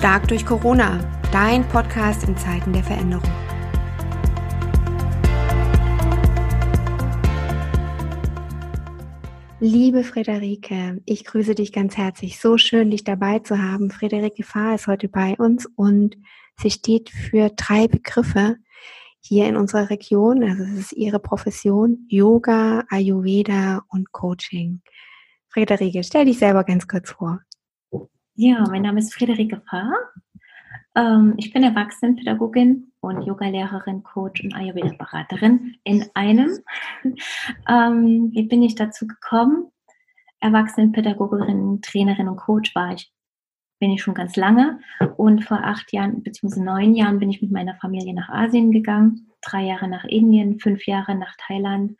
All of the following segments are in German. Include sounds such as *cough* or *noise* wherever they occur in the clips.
Stark durch Corona, dein Podcast in Zeiten der Veränderung. Liebe Friederike, ich grüße dich ganz herzlich. So schön, dich dabei zu haben. Friederike Fahr ist heute bei uns und sie steht für drei Begriffe hier in unserer Region. Also es ist ihre Profession Yoga, Ayurveda und Coaching. Friederike, stell dich selber ganz kurz vor. Ja, mein Name ist Friederike Fahr. Ähm, ich bin Erwachsenenpädagogin und Yogalehrerin, Coach und Ayurveda-Beraterin in einem. *laughs* ähm, wie bin ich dazu gekommen? Erwachsenenpädagogin, Trainerin und Coach war ich, bin ich schon ganz lange. Und vor acht Jahren bzw. neun Jahren bin ich mit meiner Familie nach Asien gegangen. Drei Jahre nach Indien, fünf Jahre nach Thailand.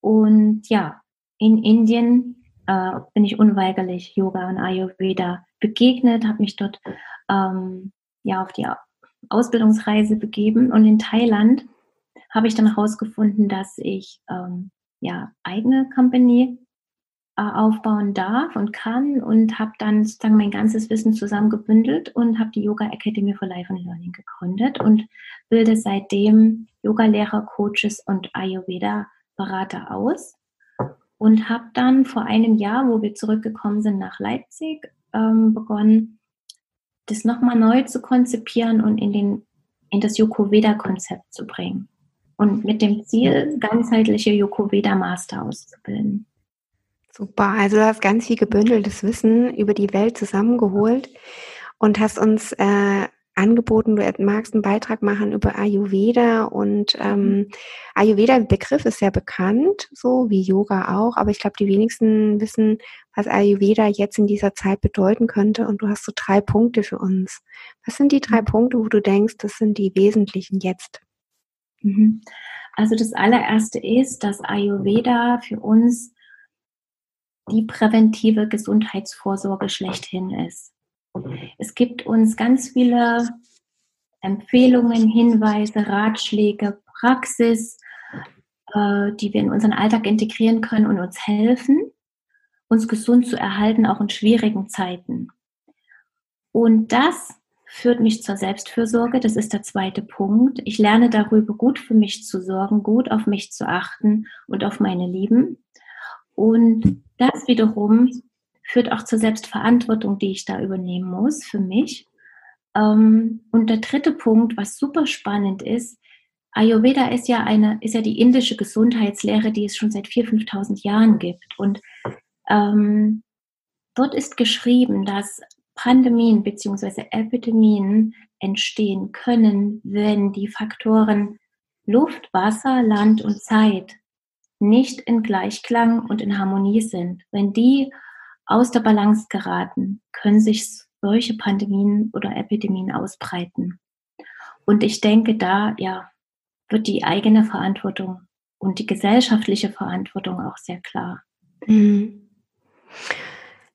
Und ja, in Indien äh, bin ich unweigerlich Yoga und Ayurveda begegnet, habe mich dort ähm, ja auf die Ausbildungsreise begeben. Und in Thailand habe ich dann herausgefunden, dass ich ähm, ja eigene Company äh, aufbauen darf und kann und habe dann sozusagen mein ganzes Wissen zusammengebündelt und habe die Yoga Academy for Life and Learning gegründet und bilde seitdem Yoga-Lehrer, Coaches und Ayurveda-Berater aus und habe dann vor einem Jahr, wo wir zurückgekommen sind nach Leipzig, ähm, begonnen, das nochmal neu zu konzipieren und in, den, in das Yoko-Veda-Konzept zu bringen. Und mit dem Ziel, ganzheitliche Yoko-Veda-Master auszubilden. Super, also du hast ganz viel gebündeltes Wissen über die Welt zusammengeholt und hast uns äh, angeboten, du magst einen Beitrag machen über Ayurveda und ähm, mhm. Ayurveda-Begriff ist sehr bekannt, so wie Yoga auch, aber ich glaube, die wenigsten wissen, was Ayurveda jetzt in dieser Zeit bedeuten könnte und du hast so drei Punkte für uns. Was sind die drei mhm. Punkte, wo du denkst, das sind die wesentlichen jetzt? Mhm. Also das allererste ist, dass Ayurveda für uns die präventive Gesundheitsvorsorge schlechthin ist. Es gibt uns ganz viele Empfehlungen, Hinweise, Ratschläge, Praxis, äh, die wir in unseren Alltag integrieren können und uns helfen, uns gesund zu erhalten, auch in schwierigen Zeiten. Und das führt mich zur Selbstfürsorge. Das ist der zweite Punkt. Ich lerne darüber, gut für mich zu sorgen, gut auf mich zu achten und auf meine Lieben. Und das wiederum führt auch zur Selbstverantwortung, die ich da übernehmen muss für mich. Ähm, und der dritte Punkt, was super spannend ist, Ayurveda ist ja eine, ist ja die indische Gesundheitslehre, die es schon seit 4.000, 5.000 Jahren gibt. Und ähm, dort ist geschrieben, dass Pandemien bzw. Epidemien entstehen können, wenn die Faktoren Luft, Wasser, Land und Zeit nicht in Gleichklang und in Harmonie sind. Wenn die aus der Balance geraten, können sich solche Pandemien oder Epidemien ausbreiten. Und ich denke, da ja, wird die eigene Verantwortung und die gesellschaftliche Verantwortung auch sehr klar. Mhm.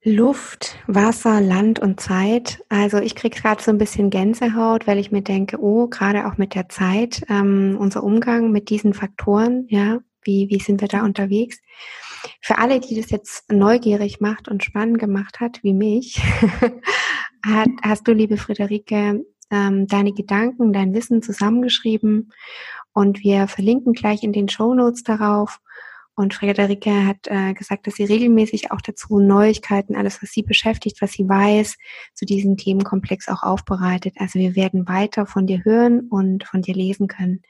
Luft, Wasser, Land und Zeit. Also ich kriege gerade so ein bisschen Gänsehaut, weil ich mir denke, oh, gerade auch mit der Zeit, ähm, unser Umgang mit diesen Faktoren, ja, wie, wie sind wir da unterwegs? Für alle, die das jetzt neugierig macht und spannend gemacht hat, wie mich, *laughs* hat, hast du, liebe Friederike, ähm, deine Gedanken, dein Wissen zusammengeschrieben und wir verlinken gleich in den Show Notes darauf. Und Friederike hat äh, gesagt, dass sie regelmäßig auch dazu Neuigkeiten, alles, was sie beschäftigt, was sie weiß, zu diesem Themenkomplex auch aufbereitet. Also wir werden weiter von dir hören und von dir lesen können.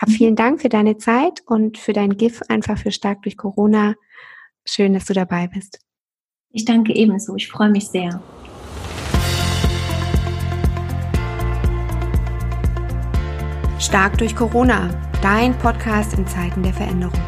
Hab vielen Dank für deine Zeit und für dein GIF einfach für Stark durch Corona. Schön, dass du dabei bist. Ich danke ebenso. Ich freue mich sehr. Stark durch Corona, dein Podcast in Zeiten der Veränderung.